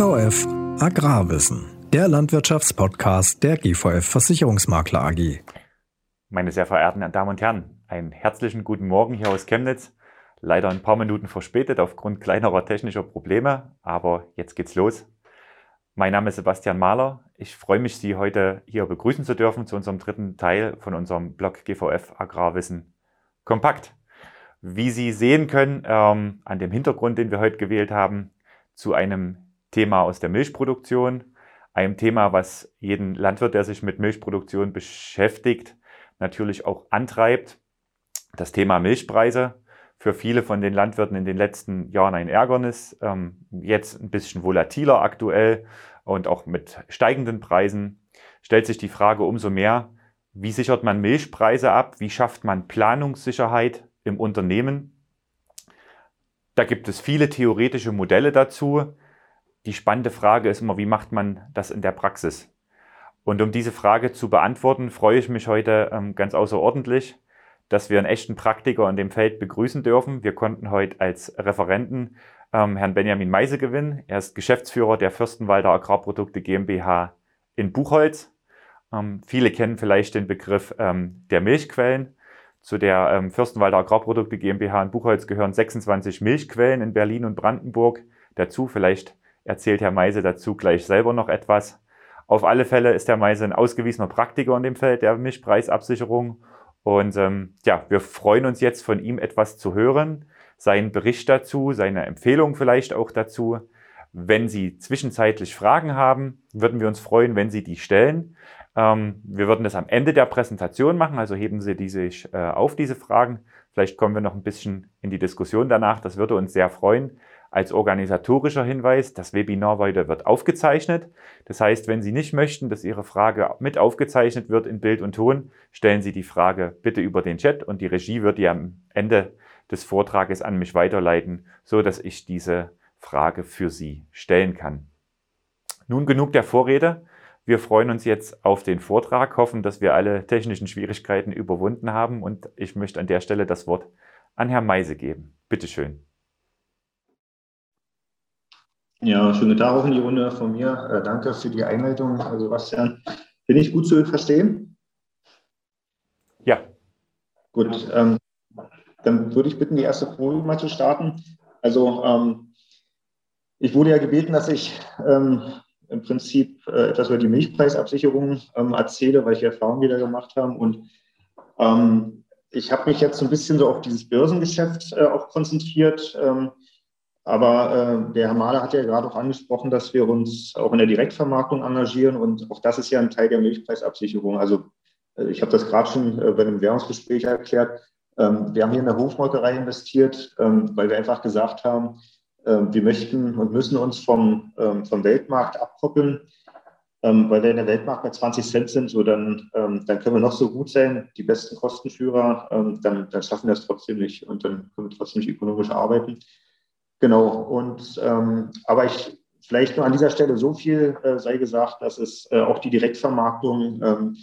GVF Agrarwissen, der Landwirtschaftspodcast der GVF Versicherungsmakler AG. Meine sehr verehrten Damen und Herren, einen herzlichen guten Morgen hier aus Chemnitz. Leider ein paar Minuten verspätet aufgrund kleinerer technischer Probleme, aber jetzt geht's los. Mein Name ist Sebastian Mahler. Ich freue mich, Sie heute hier begrüßen zu dürfen zu unserem dritten Teil von unserem Blog GVF Agrarwissen Kompakt. Wie Sie sehen können, ähm, an dem Hintergrund, den wir heute gewählt haben, zu einem Thema aus der Milchproduktion, einem Thema, was jeden Landwirt, der sich mit Milchproduktion beschäftigt, natürlich auch antreibt. Das Thema Milchpreise. Für viele von den Landwirten in den letzten Jahren ein Ärgernis. Ähm, jetzt ein bisschen volatiler aktuell und auch mit steigenden Preisen stellt sich die Frage umso mehr, wie sichert man Milchpreise ab? Wie schafft man Planungssicherheit im Unternehmen? Da gibt es viele theoretische Modelle dazu. Die spannende Frage ist immer, wie macht man das in der Praxis? Und um diese Frage zu beantworten, freue ich mich heute ähm, ganz außerordentlich, dass wir einen echten Praktiker in dem Feld begrüßen dürfen. Wir konnten heute als Referenten ähm, Herrn Benjamin Meise gewinnen. Er ist Geschäftsführer der Fürstenwalder Agrarprodukte GmbH in Buchholz. Ähm, viele kennen vielleicht den Begriff ähm, der Milchquellen. Zu der ähm, Fürstenwalder Agrarprodukte GmbH in Buchholz gehören 26 Milchquellen in Berlin und Brandenburg. Dazu vielleicht erzählt Herr Meise dazu gleich selber noch etwas. Auf alle Fälle ist Herr Meise ein ausgewiesener Praktiker in dem Feld der Milchpreisabsicherung. Und ähm, ja, wir freuen uns jetzt von ihm etwas zu hören, seinen Bericht dazu, seine Empfehlung vielleicht auch dazu. Wenn Sie zwischenzeitlich Fragen haben, würden wir uns freuen, wenn Sie die stellen. Ähm, wir würden das am Ende der Präsentation machen, also heben Sie die sich äh, auf, diese Fragen. Vielleicht kommen wir noch ein bisschen in die Diskussion danach. Das würde uns sehr freuen. Als organisatorischer Hinweis, das Webinar heute wird aufgezeichnet. Das heißt, wenn Sie nicht möchten, dass Ihre Frage mit aufgezeichnet wird in Bild und Ton, stellen Sie die Frage bitte über den Chat und die Regie wird die am Ende des Vortrages an mich weiterleiten, so dass ich diese Frage für Sie stellen kann. Nun genug der Vorrede. Wir freuen uns jetzt auf den Vortrag, hoffen, dass wir alle technischen Schwierigkeiten überwunden haben und ich möchte an der Stelle das Wort an Herrn Meise geben. Bitte schön. Ja, schönen Tag auch in die Runde von mir. Äh, danke für die Einleitung, Sebastian. Bin ich gut zu verstehen? Ja. Gut, ähm, dann würde ich bitten, die erste Folie mal zu starten. Also ähm, ich wurde ja gebeten, dass ich ähm, im Prinzip äh, etwas über die Milchpreisabsicherung ähm, erzähle, weil ich Erfahrungen wieder gemacht habe. Und ähm, ich habe mich jetzt so ein bisschen so auf dieses Börsengeschäft äh, auch konzentriert. Ähm, aber äh, der Herr Mahler hat ja gerade auch angesprochen, dass wir uns auch in der Direktvermarktung engagieren und auch das ist ja ein Teil der Milchpreisabsicherung. Also äh, ich habe das gerade schon äh, bei einem Währungsgespräch erklärt. Ähm, wir haben hier in der Hofmolkerei investiert, ähm, weil wir einfach gesagt haben, ähm, wir möchten und müssen uns vom, ähm, vom Weltmarkt abkoppeln. Ähm, weil wir in der Weltmarkt bei 20 Cent sind, so dann, dann können wir noch so gut sein, die besten Kostenführer, dann, dann schaffen wir es trotzdem nicht und dann können wir trotzdem nicht ökonomisch arbeiten. Genau, und aber ich vielleicht nur an dieser Stelle so viel äh, sei gesagt, dass es äh, auch die Direktvermarktung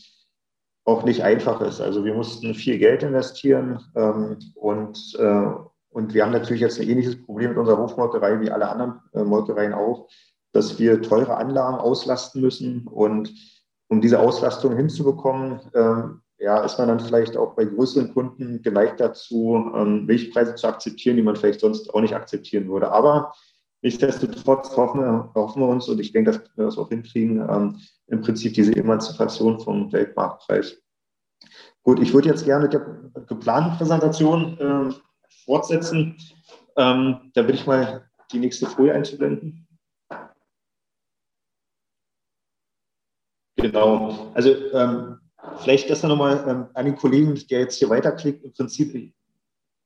auch nicht einfach ist. Also wir mussten viel Geld investieren und äh, und wir haben natürlich jetzt ein ähnliches Problem mit unserer Hofmolkerei wie alle anderen äh, Molkereien auch, dass wir teure Anlagen auslasten müssen. Und um diese Auslastung hinzubekommen, ähm, ja, ist man dann vielleicht auch bei größeren Kunden geneigt dazu, ähm, Milchpreise zu akzeptieren, die man vielleicht sonst auch nicht akzeptieren würde. Aber nichtsdestotrotz hoffen wir, hoffen wir uns, und ich denke, dass wir das auch hinkriegen, ähm, im Prinzip diese Emanzipation vom Weltmarktpreis. Gut, ich würde jetzt gerne mit der geplanten Präsentation äh, fortsetzen. Ähm, da würde ich mal die nächste Folie einzublenden. Genau. Also ähm, vielleicht das dann nochmal ähm, an den Kollegen, der jetzt hier weiterklickt. Im Prinzip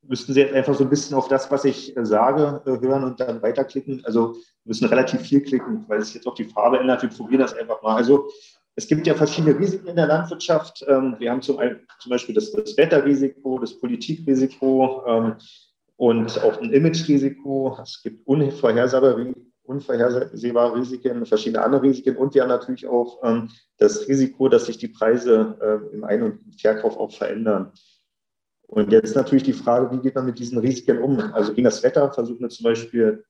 müssten Sie jetzt einfach so ein bisschen auf das, was ich äh, sage, äh, hören und dann weiterklicken. Also müssen relativ viel klicken, weil es jetzt auch die Farbe ändert. Wir probieren das einfach mal. Also es gibt ja verschiedene Risiken in der Landwirtschaft. Ähm, wir haben zum, Beispiel das, Wetterrisiko, das Politikrisiko ähm, und auch ein Imagerisiko. Es gibt unvorhersehbare, unvorhersehbare Risiken, verschiedene andere Risiken und wir haben natürlich auch ähm, das Risiko, dass sich die Preise im Ein- und Verkauf auch verändern. Und jetzt natürlich die Frage, wie geht man mit diesen Risiken um? Also gegen das Wetter versuchen wir zum Beispiel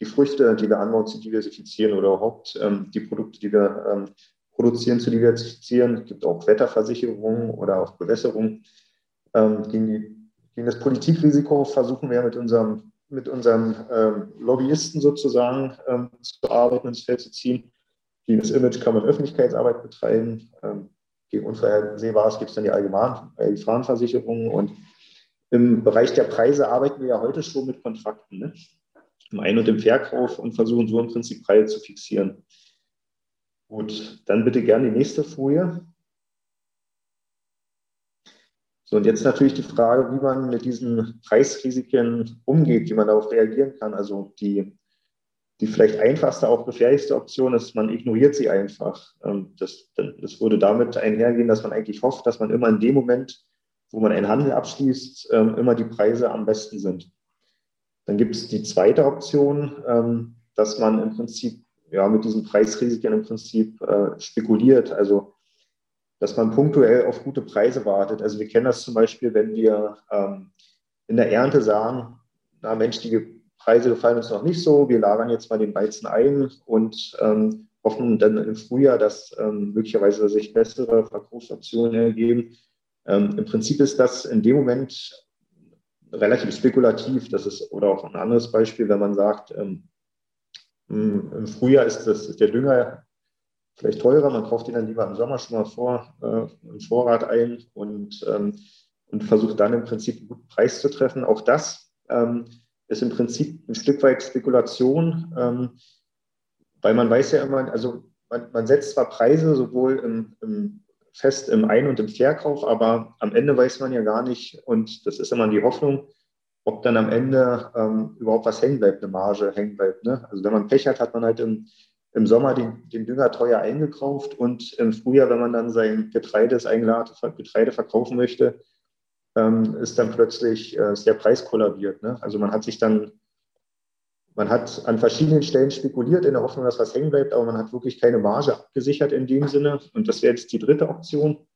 die Früchte, die wir anbauen, zu diversifizieren oder überhaupt ähm, die Produkte, die wir ähm, produzieren, zu diversifizieren. Es gibt auch Wetterversicherungen oder auch Bewässerung. Ähm, gegen, die, gegen das Politikrisiko versuchen wir mit unserem, mit unserem ähm, Lobbyisten sozusagen ähm, zu arbeiten, ins Feld zu ziehen. Gegen das Image kann man Öffentlichkeitsarbeit betreiben. Ähm, gegen Unvorhersehbares gibt es dann die allgemeinen äh. Und im Bereich der Preise arbeiten wir ja heute schon mit Kontrakten. Ne? Im Ein- und im Verkauf und versuchen so im Prinzip Preise zu fixieren. Gut, dann bitte gerne die nächste Folie. So, und jetzt natürlich die Frage, wie man mit diesen Preisrisiken umgeht, wie man darauf reagieren kann. Also die, die vielleicht einfachste, auch gefährlichste Option ist, man ignoriert sie einfach. Ähm, das, das würde damit einhergehen, dass man eigentlich hofft, dass man immer in dem Moment, wo man einen Handel abschließt, ähm, immer die Preise am besten sind. Dann gibt es die zweite Option, ähm, dass man im Prinzip ja, mit diesen Preisrisiken im Prinzip äh, spekuliert. Also dass man punktuell auf gute Preise wartet. Also wir kennen das zum Beispiel, wenn wir ähm, in der Ernte sagen, na Mensch, die Preise gefallen uns noch nicht so, wir lagern jetzt mal den Weizen ein und ähm, hoffen dann im Frühjahr, dass ähm, möglicherweise sich bessere Verkaufsoptionen ergeben. Ähm, Im Prinzip ist das in dem Moment relativ spekulativ. Das ist, oder auch ein anderes Beispiel, wenn man sagt, ähm, im Frühjahr ist, das, der Dünger vielleicht teurer, man kauft ihn dann lieber im Sommer schon mal vor, äh, im Vorrat ein und, ähm, und versucht dann im Prinzip einen guten Preis zu treffen. Auch das ähm, ist im Prinzip ein Stück weit Spekulation, ähm, weil man weiß ja immer, also man, man setzt zwar Preise sowohl im, im fest im Ein- und im Verkauf, aber am Ende weiß man ja gar nicht, und das ist immer die Hoffnung, ob dann am Ende ähm, überhaupt was hängen bleibt, eine Marge hängen bleibt. Ne? Also wenn man Pech hat, hat man halt im, im Sommer den, den Dünger teuer eingekauft und im Frühjahr, wenn man dann sein Getreide, das Getreide verkaufen möchte, ähm, ist dann plötzlich äh, ist der Preis kollabiert. Ne? Also man hat sich dann, man hat an verschiedenen Stellen spekuliert in der Hoffnung, dass was hängen bleibt, aber man hat wirklich keine Marge abgesichert in dem Sinne. Und das wäre jetzt die dritte Option,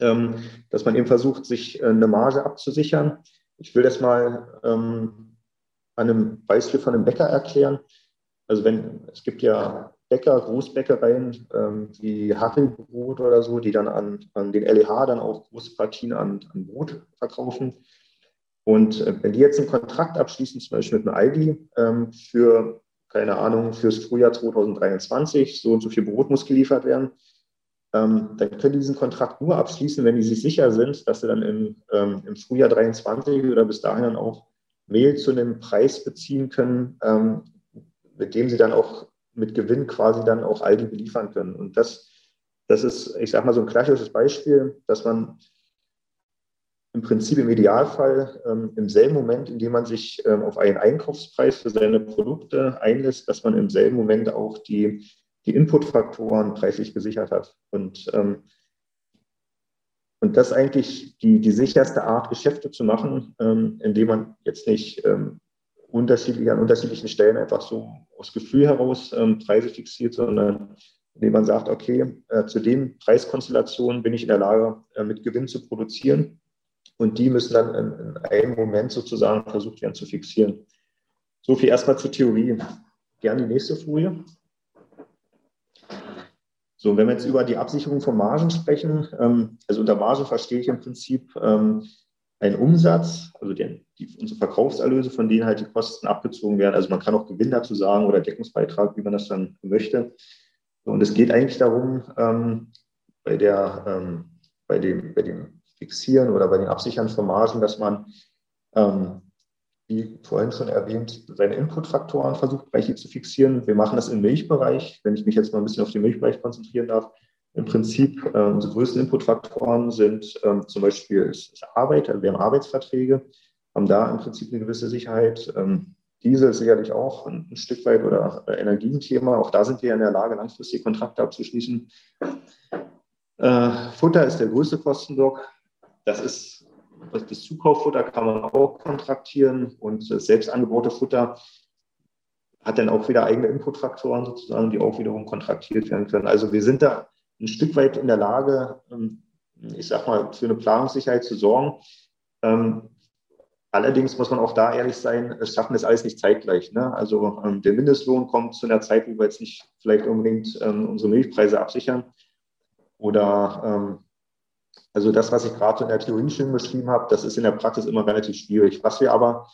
ähm, dass man eben versucht, sich äh, eine Marge abzusichern. Ich will das mal ähm, an einem Beispiel von einem Bäcker erklären. Also wenn, es gibt ja Bäcker, Großbäckereien ähm, wie Hackelbrot oder so, die dann an, an den LEH dann auch große Partien an, an Brot verkaufen. Und äh, wenn die jetzt einen Kontrakt abschließen, zum Beispiel mit einem Aldi, ähm, für, keine Ahnung, fürs Frühjahr 2023, so und so viel Brot muss geliefert werden, ähm, dann können die diesen Kontrakt nur abschließen, wenn die sich sicher sind, dass sie dann im, ähm, im Frühjahr 23 oder bis dahin dann auch Mehl zu einem Preis beziehen können, ähm, mit dem sie dann auch mit Gewinn quasi dann auch Aldi beliefern können. Und das, das ist, ich sage mal, so ein klassisches Beispiel, dass man im Prinzip im Idealfall ähm, im selben Moment, in dem man sich ähm, auf einen Einkaufspreis für seine Produkte einlässt, dass man im selben Moment auch die, die Inputfaktoren preislich gesichert hat. Und, ähm, und das eigentlich die, die sicherste Art, Geschäfte zu machen, ähm, indem man jetzt nicht ähm, unterschiedlich an unterschiedlichen Stellen einfach so aus Gefühl heraus ähm, Preise fixiert, sondern indem man sagt, okay, äh, zu den Preiskonstellationen bin ich in der Lage, äh, mit Gewinn zu produzieren. Und die müssen dann in, in, einem Moment sozusagen versucht werden zu fixieren. So viel erstmal zur Theorie. Gerne die nächste Folie. So, wenn wir jetzt über die Absicherung von Margen sprechen, ähm, also unter Marge verstehe ich im Prinzip ähm, einen Umsatz, also die, unsere Verkaufserlöse, von denen halt die Kosten abgezogen werden. Also man kann auch Gewinn dazu sagen oder Deckungsbeitrag, wie man das dann möchte. Und es geht eigentlich darum, ähm, bei, der, ähm, bei, dem, bei dem Fixieren oder bei dem Absichern von Margen, dass man, ähm, wie vorhin schon erwähnt, seine Inputfaktoren versucht, gleich zu fixieren. Wir machen das im Milchbereich. Wenn ich mich jetzt mal ein bisschen auf den Milchbereich konzentrieren darf, im Prinzip, äh, unsere größten Inputfaktoren sind ähm, zum Beispiel ist Arbeit, also wir haben Arbeitsverträge, haben da im Prinzip eine gewisse Sicherheit. Ähm, Diesel ist sicherlich auch ein, ein Stück weit oder Energienthema. Auch da sind wir in der Lage, langfristige Kontrakte abzuschließen. Äh, Futter ist der größte Kostenblock. Das ist das Zukauffutter kann man auch kontraktieren und das selbst angebaute Futter hat dann auch wieder eigene Inputfaktoren sozusagen, die auch wiederum kontraktiert werden können. Also wir sind da ein Stück weit in der Lage, ähm, ich sag mal, für eine Planungssicherheit zu sorgen. Ähm, Allerdings muss man auch da ehrlich sein, es schaffen das alles nicht zeitgleich. Ne? Also ähm, der Mindestlohn kommt zu einer Zeit, wo wir jetzt nicht vielleicht unbedingt ähm, unsere Milchpreise absichern. Oder ähm, also das, was ich gerade in der Theorie schön beschrieben habe, das ist in der Praxis immer relativ schwierig. Was wir aber,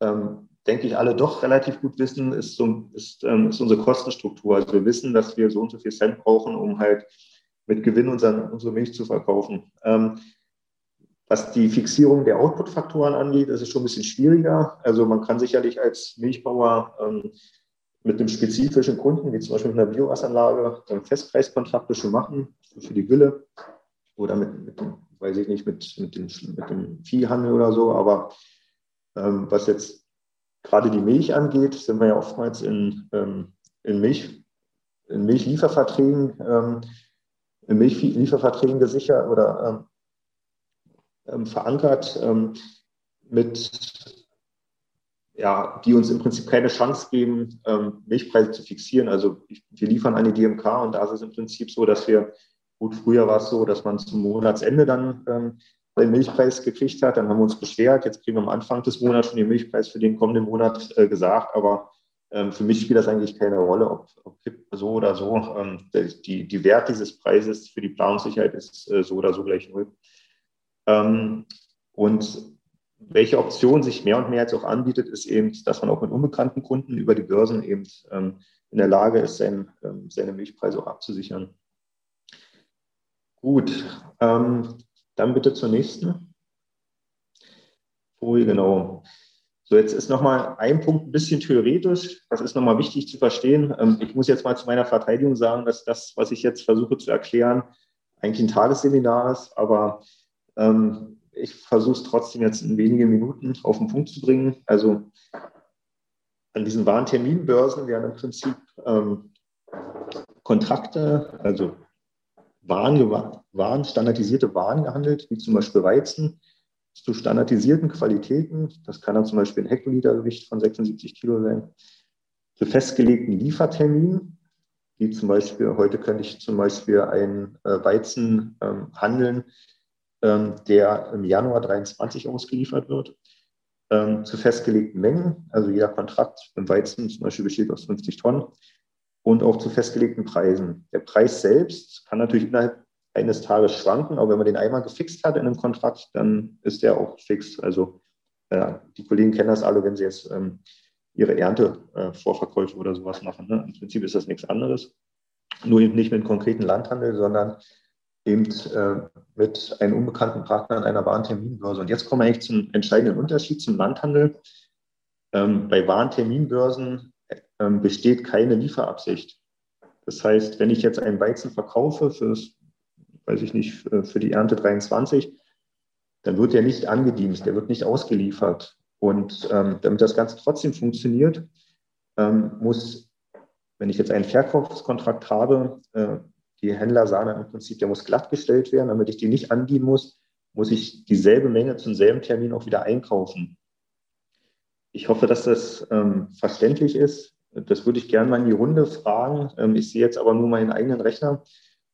ähm, denke ich, alle doch relativ gut wissen, ist, so, ist, ähm, ist unsere Kostenstruktur. Also wir wissen, dass wir so und so viel Cent brauchen, um halt mit Gewinn unseren, unsere Milch zu verkaufen. Ähm, was die Fixierung der Output-Faktoren angeht, ist es schon ein bisschen schwieriger. Also man kann sicherlich als Milchbauer ähm, mit einem spezifischen Kunden, wie zum Beispiel mit einer Biogasanlage, Festpreiskontrakte schon machen für die Gülle oder mit, mit dem, weiß ich nicht, mit, mit, dem, mit dem Viehhandel oder so. Aber ähm, was jetzt gerade die Milch angeht, sind wir ja oftmals in, ähm, in, Milch, in Milchlieferverträgen, ähm, in Milchlieferverträgen gesichert oder ähm, ähm, verankert, ähm, mit, ja, die uns im Prinzip keine Chance geben, ähm, Milchpreise zu fixieren. Also wir liefern eine DMK und da ist es im Prinzip so, dass wir, gut, früher war es so, dass man zum Monatsende dann ähm, den Milchpreis gekriegt hat. Dann haben wir uns beschwert. Jetzt kriegen wir am Anfang des Monats schon den Milchpreis für den kommenden Monat äh, gesagt. Aber ähm, für mich spielt das eigentlich keine Rolle, ob, ob so oder so. Ähm, die, die Wert dieses Preises für die Planungssicherheit ist äh, so oder so gleich null. Ähm, und welche Option sich mehr und mehr jetzt auch anbietet, ist eben, dass man auch mit unbekannten Kunden über die Börsen eben ähm, in der Lage ist, sein, ähm, seine Milchpreise auch abzusichern. Gut, ähm, dann bitte zur nächsten Folie, genau. So, jetzt ist nochmal ein Punkt ein bisschen theoretisch. Das ist nochmal wichtig zu verstehen. Ähm, ich muss jetzt mal zu meiner Verteidigung sagen, dass das, was ich jetzt versuche zu erklären, eigentlich ein Tagesseminar ist, aber ähm, ich versuche es trotzdem jetzt in wenigen Minuten auf den Punkt zu bringen. Also an diesen Warenterminbörsen werden im Prinzip ähm, Kontrakte, also Waren, Waren, standardisierte Waren gehandelt, wie zum Beispiel Weizen, zu standardisierten Qualitäten. Das kann dann zum Beispiel ein Hektolitergewicht von 76 Kilo sein. Zu festgelegten Lieferterminen, wie zum Beispiel, heute könnte ich zum Beispiel einen äh, Weizen ähm, handeln, der im Januar 23 ausgeliefert wird, ähm, zu festgelegten Mengen. Also jeder Kontrakt im Weizen zum Beispiel besteht aus 50 Tonnen und auch zu festgelegten Preisen. Der Preis selbst kann natürlich innerhalb eines Tages schwanken, aber wenn man den einmal gefixt hat in einem Kontrakt, dann ist der auch fix. Also äh, die Kollegen kennen das alle, wenn sie jetzt ähm, ihre Ernte-Vorverkäufe äh, oder sowas machen. Ne? Im Prinzip ist das nichts anderes. Nur eben nicht mit konkreten Landhandel, sondern eben äh, mit einem unbekannten Partner an einer Warenterminbörse. Und jetzt kommen wir eigentlich zum entscheidenden Unterschied zum Landhandel. Ähm, bei Warenterminbörsen ähm, besteht keine Lieferabsicht. Das heißt, wenn ich jetzt einen Weizen verkaufe für, weiß ich nicht, für die Ernte 23, dann wird der nicht angedient, der wird nicht ausgeliefert. Und ähm, damit das Ganze trotzdem funktioniert, ähm, muss, wenn ich jetzt einen Verkaufskontrakt habe, äh, die Händler sagen im Prinzip, der muss glattgestellt werden, damit ich die nicht andienen muss, muss ich dieselbe Menge zum selben Termin auch wieder einkaufen. Ich hoffe, dass das ähm, verständlich ist. Das würde ich gerne mal in die Runde fragen. Ähm, ich sehe jetzt aber nur meinen eigenen Rechner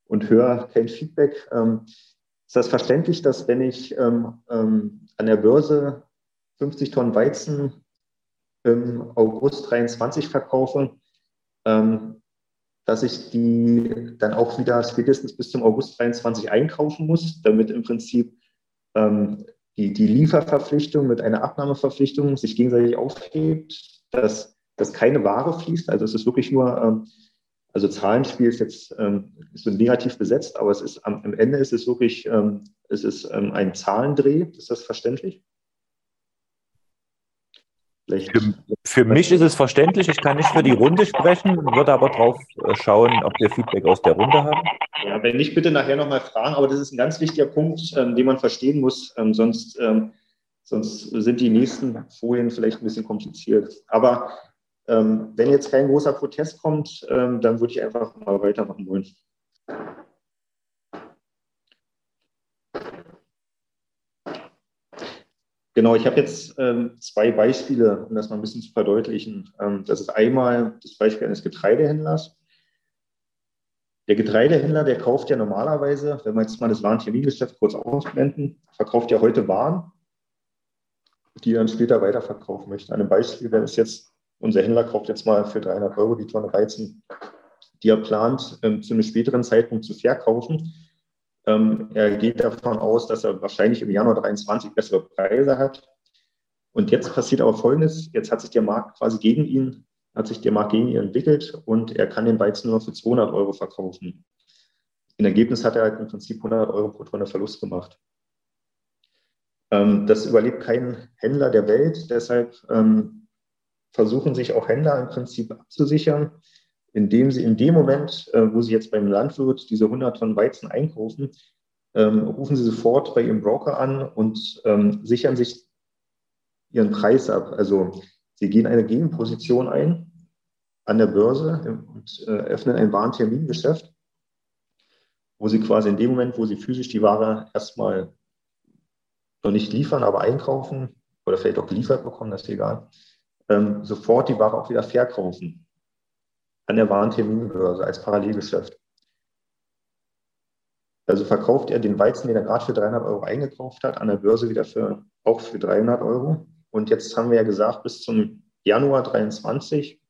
und höre kein Feedback. Ähm, ist das verständlich, dass wenn ich ähm, ähm, an der Börse 50 Tonnen Weizen im August 23 verkaufe, ähm, dass ich die dann auch wieder spätestens bis zum August 23 einkaufen muss, damit im Prinzip ähm, die, die Lieferverpflichtung mit einer Abnahmeverpflichtung sich gegenseitig aufhebt, dass, dass keine Ware fließt. Also es ist wirklich nur, ähm, also Zahlenspiel ist jetzt ähm, ist so negativ besetzt, aber es ist am, am Ende ist es wirklich, ähm, es ist ähm, ein Zahlendreh. Ist das verständlich? Für, für, mich ist es verständlich. Ich kann nicht für die Runde sprechen, würde aber drauf äh, schauen, ob wir Feedback aus der Runde haben. Ja, wenn nicht, bitte nachher nochmal fragen. Aber das ist ein ganz wichtiger Punkt, ähm, den man verstehen muss. Ähm, sonst, ähm, sonst sind die nächsten Folien vielleicht ein bisschen kompliziert. Aber ähm, wenn jetzt kein großer Protest kommt, ähm, dann würde ich einfach mal weitermachen wollen. Genau, ich habe jetzt ähm, zwei Beispiele, um das mal ein bisschen zu verdeutlichen. Ähm, das ist einmal das Beispiel eines Getreidehändlers. Der Getreidehändler, der kauft ja normalerweise, wenn wir jetzt mal das Warentermingeschäft kurz ausblenden, verkauft ja heute Waren die dann später weiterverkaufen möchten. Ein Beispiel wäre es jetzt, unser Händler kauft jetzt mal für 300 Euro die Tonne Weizen, die er plant, ähm, zu einem späteren Zeitpunkt zu verkaufen. Ähm, er geht davon aus, dass er wahrscheinlich im Januar 23 bessere Preise hat. Und jetzt passiert aber Folgendes. Jetzt hat sich der Markt quasi gegen ihn, hat sich der Markt gegen ihn entwickelt und er kann den Weizen nur für 200 Euro verkaufen. Im Ergebnis hat er halt im Prinzip 100 Euro pro Tonne Verlust gemacht. Ähm, das überlebt kein Händler der Welt. Deshalb ähm, versuchen sich auch Händler im Prinzip abzusichern, indem sie in dem Moment, äh, wo sie jetzt beim Landwirt diese 100 Tonnen Weizen einkaufen, ähm, rufen sie sofort bei ihrem Broker an und ähm, sichern sich ihren Preis ab. Also sie gehen eine Gegenposition ein an der Börse und äh, öffnen ein Warentermingeschäft, wo sie quasi in dem Moment, wo sie physisch die Ware erstmal noch nicht liefern, aber einkaufen oder vielleicht auch geliefert bekommen, das ist egal, ähm, sofort die Ware auch wieder verkaufen an der Warenterminbörse als Parallelgeschäft. Also verkauft er den Weizen, den er gerade für 300 Euro eingekauft hat, an der Börse wieder für, auch für 300 Euro. Und jetzt haben wir ja gesagt, bis zum Januar 23,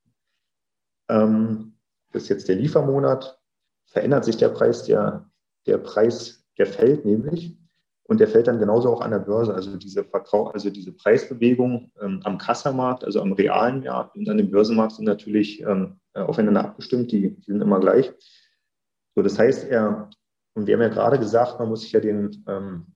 ähm, ist jetzt der Liefermonat, verändert sich der Preis, der, der Preis, der fällt nämlich. Und der fällt dann genauso auch an der Börse. Also diese Verkauf, also diese Preisbewegung ähm, am Kassamarkt, also am realen Markt und an dem Börsenmarkt sind natürlich ähm, äh, aufeinander abgestimmt, die, die, sind immer gleich. So, das heißt, er, und wir haben ja gerade gesagt, man muss sich ja den, ähm,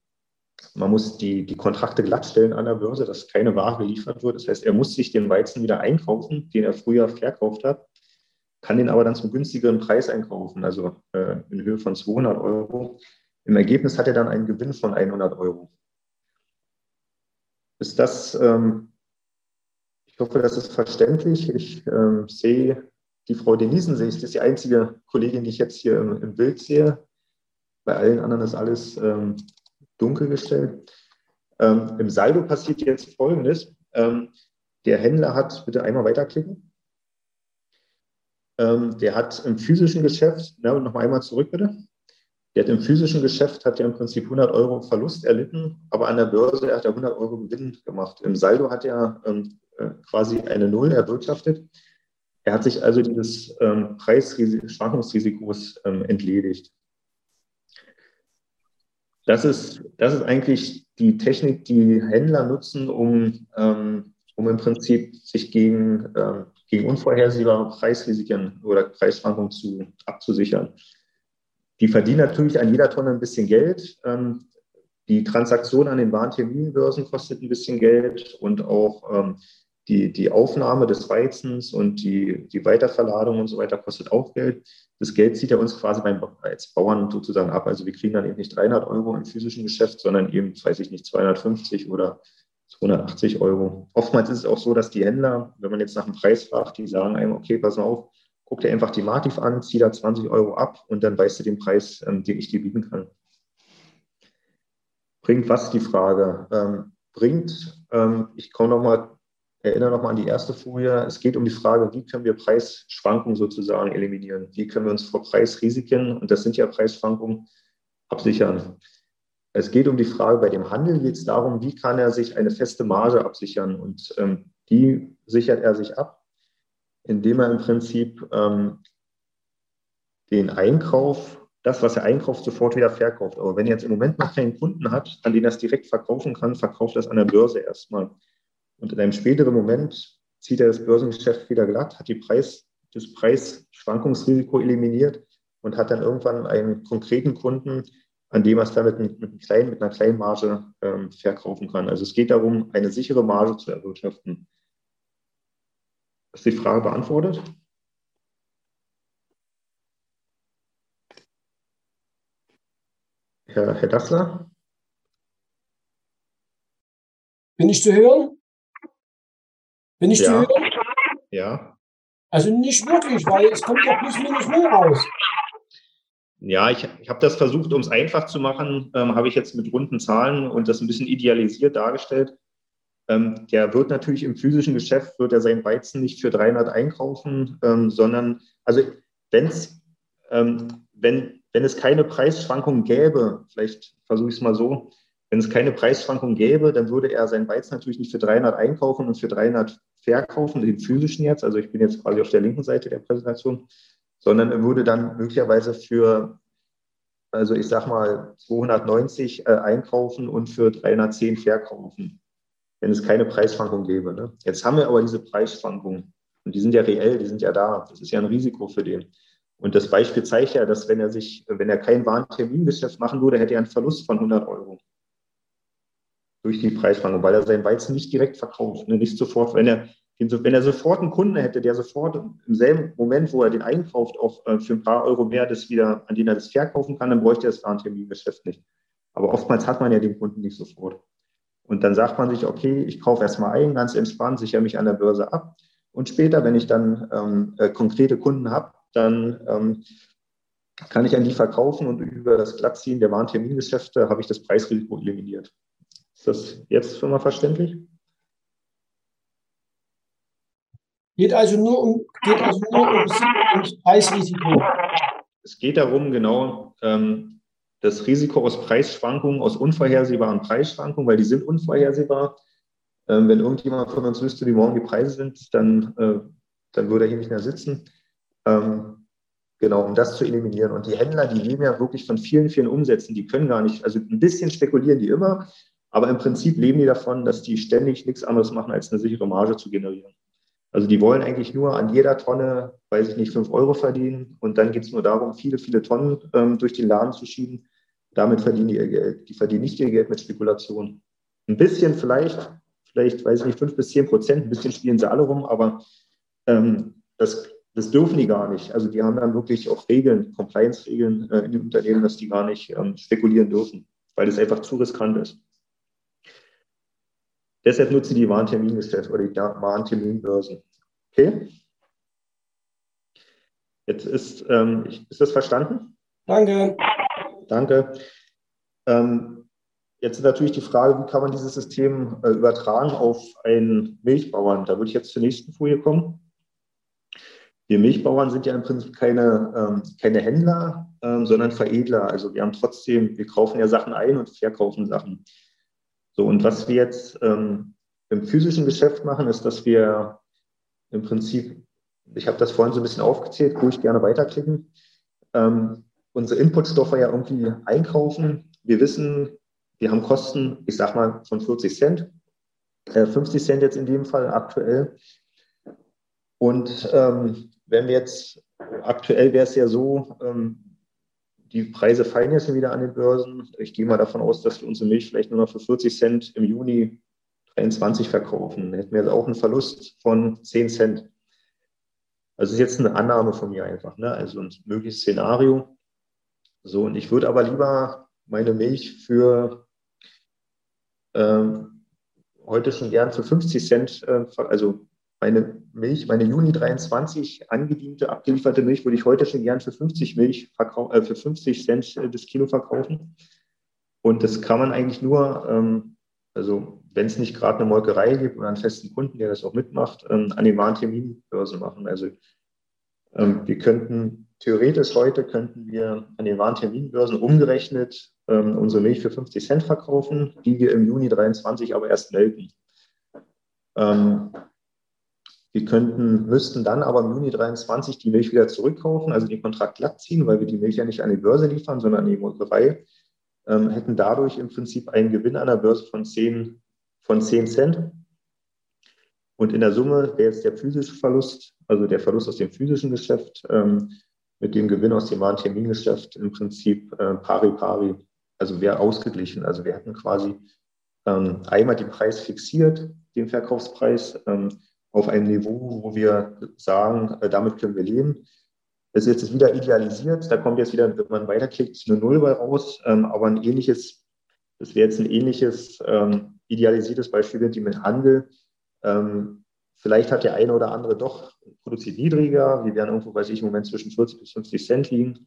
man muss die, die Kontrakte glattstellen an der Börse, dass keine Ware geliefert wird. Das heißt, er muss sich den Weizen wieder einkaufen, den er früher verkauft hat, kann den aber dann zum günstigeren Preis einkaufen, also äh, in Höhe von 200 Euro. Im Ergebnis hat er dann einen Gewinn von 100 Euro. Ist das, ähm, ich hoffe, das ist verständlich. Ich ähm, sehe die Frau Denisen, sehe ich, das ist die einzige Kollegin, die ich jetzt hier im, im Bild sehe. Bei allen anderen ist alles ähm, dunkel gestellt. Ähm, Im Saldo passiert jetzt Folgendes. Ähm, der Händler hat, bitte einmal weiterklicken. Ähm, der hat im physischen Geschäft, na, noch einmal zurück bitte. Der hat im physischen Geschäft hat er im Prinzip 100 Euro Verlust erlitten, aber an der Börse hat er 100 Euro Gewinn gemacht. Im Saldo hat er ähm, äh, quasi eine Null erwirtschaftet. Er hat sich also dieses ähm, Preisschwankungsrisikos ähm, entledigt. Das ist, das ist eigentlich die Technik, die Händler nutzen, um, ähm, um im Prinzip sich gegen, ähm, gegen unvorhersehbare Preisrisiken oder Preisschwankungen zu, abzusichern. Die verdienen natürlich an jeder Tonne ein bisschen Geld. Ähm, die Transaktion an den Warenterminbörsen kostet ein bisschen Geld und auch ähm, die, die Aufnahme des Weizens und die, die Weiterverladung und so weiter kostet auch Geld. Das Geld zieht er uns quasi beim, als Bauern sozusagen ab. Also wir kriegen dann eben nicht 300 Euro im physischen Geschäft, sondern eben, weiß ich nicht, 250 oder 280 Euro. Oftmals ist es auch so, dass die Händler, wenn man jetzt nach dem Preis fragt, die sagen einem, okay, pass mal auf, guck dir einfach die Mativ an, zieh da 20 Euro ab und dann weißt du den Preis, ähm, den ich dir bieten kann. Bringt was die Frage? Ähm, bringt, ähm, ich komme nochmal, erinnere nochmal an die erste Folie, es geht um die Frage, wie können wir Preisschwankungen sozusagen eliminieren? Wie können wir uns vor Preisrisiken, und das sind ja Preisschwankungen, absichern? Es geht um die Frage, bei dem Handel geht es darum, wie kann er sich eine feste Marge absichern? Und ähm, die sichert er sich ab indem er im Prinzip ähm, den Einkauf, das, was er einkauft, sofort wieder verkauft. Aber wenn er jetzt im Moment noch keinen Kunden hat, an den er es direkt verkaufen kann, verkauft er es an der Börse erstmal. Und in einem späteren Moment zieht er das Börsengeschäft wieder glatt, hat die Preis, das Preisschwankungsrisiko eliminiert und hat dann irgendwann einen konkreten Kunden, an dem er es dann mit, mit, mit, kleinen, mit einer kleinen Marge ähm, verkaufen kann. Also es geht darum, eine sichere Marge zu erwirtschaften. Ist die Frage beantwortet? Herr, Herr Dassler? Bin ich zu hören? Bin ich ja. zu hören? Ja. Also nicht wirklich, weil es kommt ja plus minus null raus. Ja, ich, ich habe das versucht, um es einfach zu machen, ähm, habe ich jetzt mit runden Zahlen und das ein bisschen idealisiert dargestellt. Ähm, der wird natürlich im physischen Geschäft, wird er seinen Weizen nicht für 300 einkaufen, ähm, sondern, also wenn's, ähm, wenn, wenn es keine Preisschwankungen gäbe, vielleicht versuche ich es mal so, wenn es keine Preisschwankung gäbe, dann würde er seinen Weizen natürlich nicht für 300 einkaufen und für 300 verkaufen, den physischen jetzt. Also ich bin jetzt quasi auf der linken Seite der Präsentation, sondern er würde dann möglicherweise für, also ich sag mal, 290 äh, einkaufen und für 310 verkaufen, wenn es keine Preisschwankung gäbe. Ne? Jetzt haben wir aber diese Preisschwankungen und die sind ja reell, die sind ja da. Das ist ja ein Risiko für den. Und das Beispiel zeigt ja, dass wenn er sich, wenn er kein Warentermingeschäft machen würde, hätte er einen Verlust von 100 Euro durch die Preisschwankung, weil er seinen Weizen nicht direkt verkauft, ne? nicht sofort, wenn er wenn er sofort einen Kunden hätte, der sofort im selben Moment, wo er den einkauft, auch äh, für ein paar Euro mehr das wieder, an den er das verkaufen kann, dann bräuchte er das Warentermingeschäft nicht. Aber oftmals hat man ja den Kunden nicht sofort. Und dann sagt man sich, okay, ich kaufe erstmal ein, ganz entspannt, sichere mich an der Börse ab. Und später, wenn ich dann ähm, äh, konkrete Kunden habe, dann ähm, kann ich an die verkaufen und über das Glattziehen der Warentermingeschäfte habe ich das Preisrisiko eliminiert. Ist das jetzt schon mal verständlich? Geht also nur um, geht also nur um das Preisrisiko. Es geht darum, genau ähm, das Risiko aus Preisschwankungen, aus unvorhersehbaren Preisschwankungen, weil die sind unvorhersehbar. Ähm, wenn irgendjemand von uns wüsste, wie morgen die Preise sind, dann, äh, dann würde er hier nicht mehr sitzen. Ähm, genau, um das zu eliminieren. Und die Händler, die leben ja wirklich von vielen, vielen Umsätzen. Die können gar nicht, also ein bisschen spekulieren die immer, aber im Prinzip leben die davon, dass die ständig nichts anderes machen, als eine sichere Marge zu generieren. Also die wollen eigentlich nur an jeder Tonne, weiß ich nicht, fünf Euro verdienen. Und dann geht es nur darum, viele, viele Tonnen ähm, durch den Laden zu schieben. Damit verdienen die ihr Geld. Die verdienen nicht ihr Geld mit Spekulation. Ein bisschen vielleicht, vielleicht, weiß ich nicht, fünf bis zehn Prozent, ein bisschen spielen sie alle rum, aber ähm, das, das dürfen die gar nicht. Also die haben dann wirklich auch Regeln, Compliance-Regeln äh, in den Unternehmen, dass die gar nicht ähm, spekulieren dürfen, weil es einfach zu riskant ist. Deshalb nutze die Warentermingeschäfte oder die Warenterminbörsen. Okay? Jetzt ist, ähm, ist das verstanden? Danke. Danke. Ähm, jetzt ist natürlich die Frage, wie kann man dieses System äh, übertragen auf einen Milchbauern? Da würde ich jetzt zur nächsten Folie kommen. Wir Milchbauern sind ja im Prinzip keine, ähm, keine Händler, ähm, sondern Veredler. Also wir haben trotzdem, wir kaufen ja Sachen ein und verkaufen Sachen. So, und was wir jetzt ähm, im physischen Geschäft machen, ist, dass wir im Prinzip, ich habe das vorhin so ein bisschen aufgezählt, ich gerne weiterklicken, ähm, unsere Inputstoffe ja irgendwie einkaufen. Wir wissen, wir haben Kosten, ich sag mal, von 40 Cent, äh, 50 Cent jetzt in dem Fall aktuell. Und ähm, wenn wir jetzt, aktuell wäre es ja so, ähm, die Preise fallen jetzt wieder an den Börsen. Ich gehe mal davon aus, dass wir unsere Milch vielleicht nur noch für 40 Cent im Juni 23 verkaufen. Dann hätten wir jetzt auch einen Verlust von 10 Cent. Also ist jetzt eine Annahme von mir einfach, ne? also ein mögliches Szenario. So, und ich würde aber lieber meine Milch für ähm, heute schon gern für 50 Cent, äh, also meine Milch, meine Juni 23 angediente, abgelieferte Milch würde ich heute schon gern für 50 Milch äh, für 50 Cent äh, das Kilo verkaufen. Und das kann man eigentlich nur, ähm, also wenn es nicht gerade eine Molkerei gibt oder einen festen Kunden, der das auch mitmacht, ähm, an den Warenterminbörsen machen. Also ähm, wir könnten theoretisch heute könnten wir an den Warenterminbörsen umgerechnet ähm, unsere Milch für 50 Cent verkaufen, die wir im Juni 23 aber erst melken. Ähm, wir könnten, müssten dann aber im Juni 23 die Milch wieder zurückkaufen, also den Kontrakt glatt ziehen, weil wir die Milch ja nicht an die Börse liefern, sondern an die Molkerei, ähm, hätten dadurch im Prinzip einen Gewinn an der Börse von 10, von 10 Cent. Und in der Summe wäre jetzt der physische Verlust, also der Verlust aus dem physischen Geschäft, ähm, mit dem Gewinn aus dem Warentermingeschäft im Prinzip äh, pari pari, also wäre ausgeglichen. Also wir hätten quasi ähm, einmal den Preis fixiert, den Verkaufspreis, ähm, auf einem Niveau, wo wir sagen, äh, damit können wir leben. Das ist jetzt wieder idealisiert, da kommt jetzt wieder, wenn man weiterklickt, eine Null bei raus, ähm, aber ein ähnliches, das wäre jetzt ein ähnliches ähm, idealisiertes Beispiel die mit Handel. Ähm, vielleicht hat der eine oder andere doch produziert niedriger, wir werden irgendwo, weiß ich, im Moment zwischen 40 bis 50 Cent liegen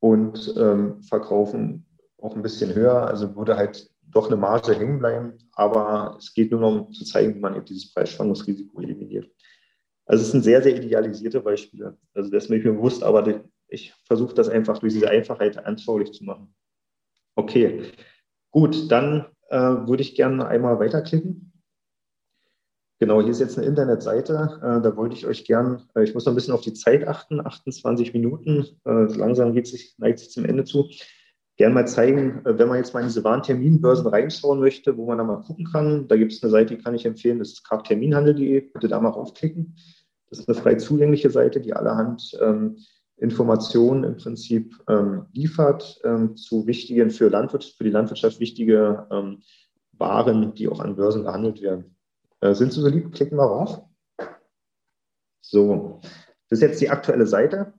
und verkaufen auch ein bisschen höher, also würde halt doch eine Marge hängen bleiben, aber es geht nur noch um zu zeigen, wie man eben dieses Preisschwankungsrisiko eliminiert. Also es sind sehr, sehr idealisierte Beispiele. Also das ist mir bewusst, aber ich versuche das einfach durch diese Einfachheit anschaulich zu machen. Okay, Gut, dann äh, würde ich gerne einmal weiterklicken. Genau, hier ist jetzt eine Internetseite. Äh, da wollte ich euch gern, äh, ich muss noch ein bisschen auf die Zeit achten, 28 Minuten. Äh, langsam geht sich, neigt sich zum Ende zu. Gern mal zeigen, äh, wenn man jetzt mal in diese Warenterminbörsen reinschauen möchte, wo man da mal gucken kann. Da gibt es eine Seite, die kann ich empfehlen, das ist kartterminhandel.de. Bitte da mal raufklicken. Das ist eine frei zugängliche Seite, die allerhand ähm, Informationen im Prinzip ähm, liefert ähm, zu wichtigen, für, Landwirtschaft, für die Landwirtschaft wichtige ähm, Waren, die auch an Börsen gehandelt werden. Äh, sind Sie so lieb? Klicken wir rauf. So, das ist jetzt die aktuelle Seite.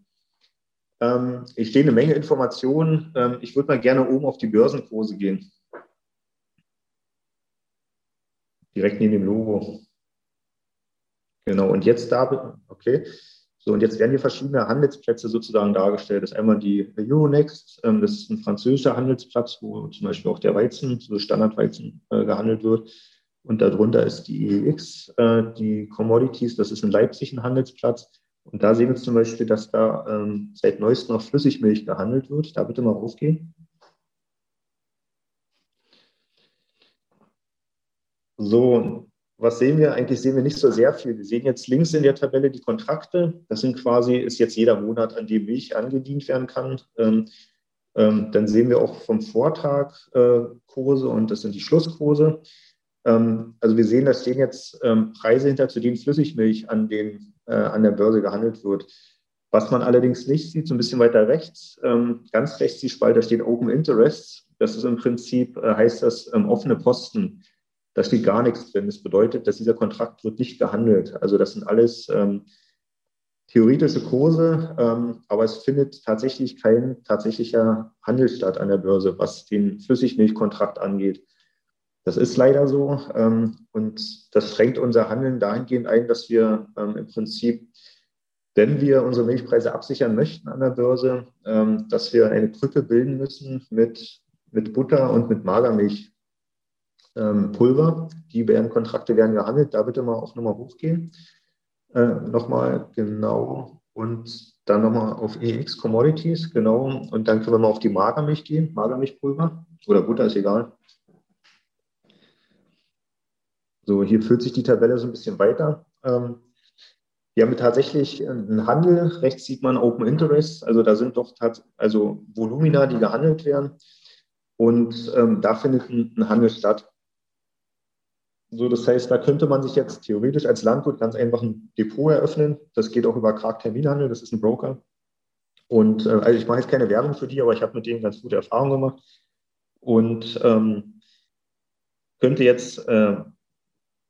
Ähm, ich stehe eine Menge Informationen. Ähm, ich würde mal gerne oben auf die Börsenkurse gehen. Direkt neben dem Logo. Genau, und jetzt da, okay. So, und jetzt werden hier verschiedene Handelsplätze sozusagen dargestellt. Das ist einmal die Euronext, ähm, das ist ein französischer Handelsplatz, wo zum Beispiel auch der Weizen, so Standardweizen äh, gehandelt wird. Und darunter ist die EEX, äh, die Commodities, das ist in Leipzig ein Handelsplatz. Und da sehen wir zum Beispiel, dass da ähm, seit neuestem noch Flüssigmilch gehandelt wird. Da bitte mal raufgehen. So, was sehen wir? Eigentlich sehen wir nicht so sehr viel. Wir sehen jetzt links in der Tabelle die Kontrakte. Das sind quasi, ist jetzt jeder Monat, an dem Milch angedient werden kann. Ähm, ähm, dann sehen wir auch vom Vortag äh, Kurse und das sind die Schlusskurse. Ähm, also wir sehen, da stehen jetzt ähm, Preise hinter, zu denen Flüssigmilch an, den, äh, an der Börse gehandelt wird. Was man allerdings nicht sieht, so ein bisschen weiter rechts, ähm, ganz rechts die Spalte, da steht Open Interests. Das ist im Prinzip, äh, heißt das, offene Posten. Da steht gar nichts drin. Das bedeutet, dass dieser Kontrakt wird nicht gehandelt. Also das sind alles ähm, theoretische Kurse, ähm, aber es findet tatsächlich kein tatsächlicher Handel statt an der Börse, was den Flüssigmilchkontrakt angeht. Das ist leider so. Ähm, und das schränkt unser Handeln dahingehend ein, dass wir ähm, im Prinzip, wenn wir unsere Milchpreise absichern möchten an der Börse, ähm, dass wir eine Brücke bilden müssen mit, mit Butter und mit Magermilchpulver. Die werden, Kontrakte werden gehandelt. Da bitte mal auch nochmal hochgehen. Äh, nochmal genau. Und dann nochmal auf EX Commodities, genau. Und dann können wir mal auf die Magermilch gehen, Magermilchpulver oder Butter ist egal. So, hier führt sich die Tabelle so ein bisschen weiter. Ähm, wir haben tatsächlich einen Handel. Rechts sieht man Open Interest. Also da sind doch also Volumina, die gehandelt werden. Und ähm, da findet ein, ein, Handel statt. So, das heißt, da könnte man sich jetzt theoretisch als Landwirt ganz einfach ein Depot eröffnen. Das geht auch über Krag Terminhandel. Das ist ein Broker. Und äh, also ich mache jetzt keine Werbung für die, aber ich habe mit denen ganz gute Erfahrungen gemacht. Und ähm, könnte jetzt äh,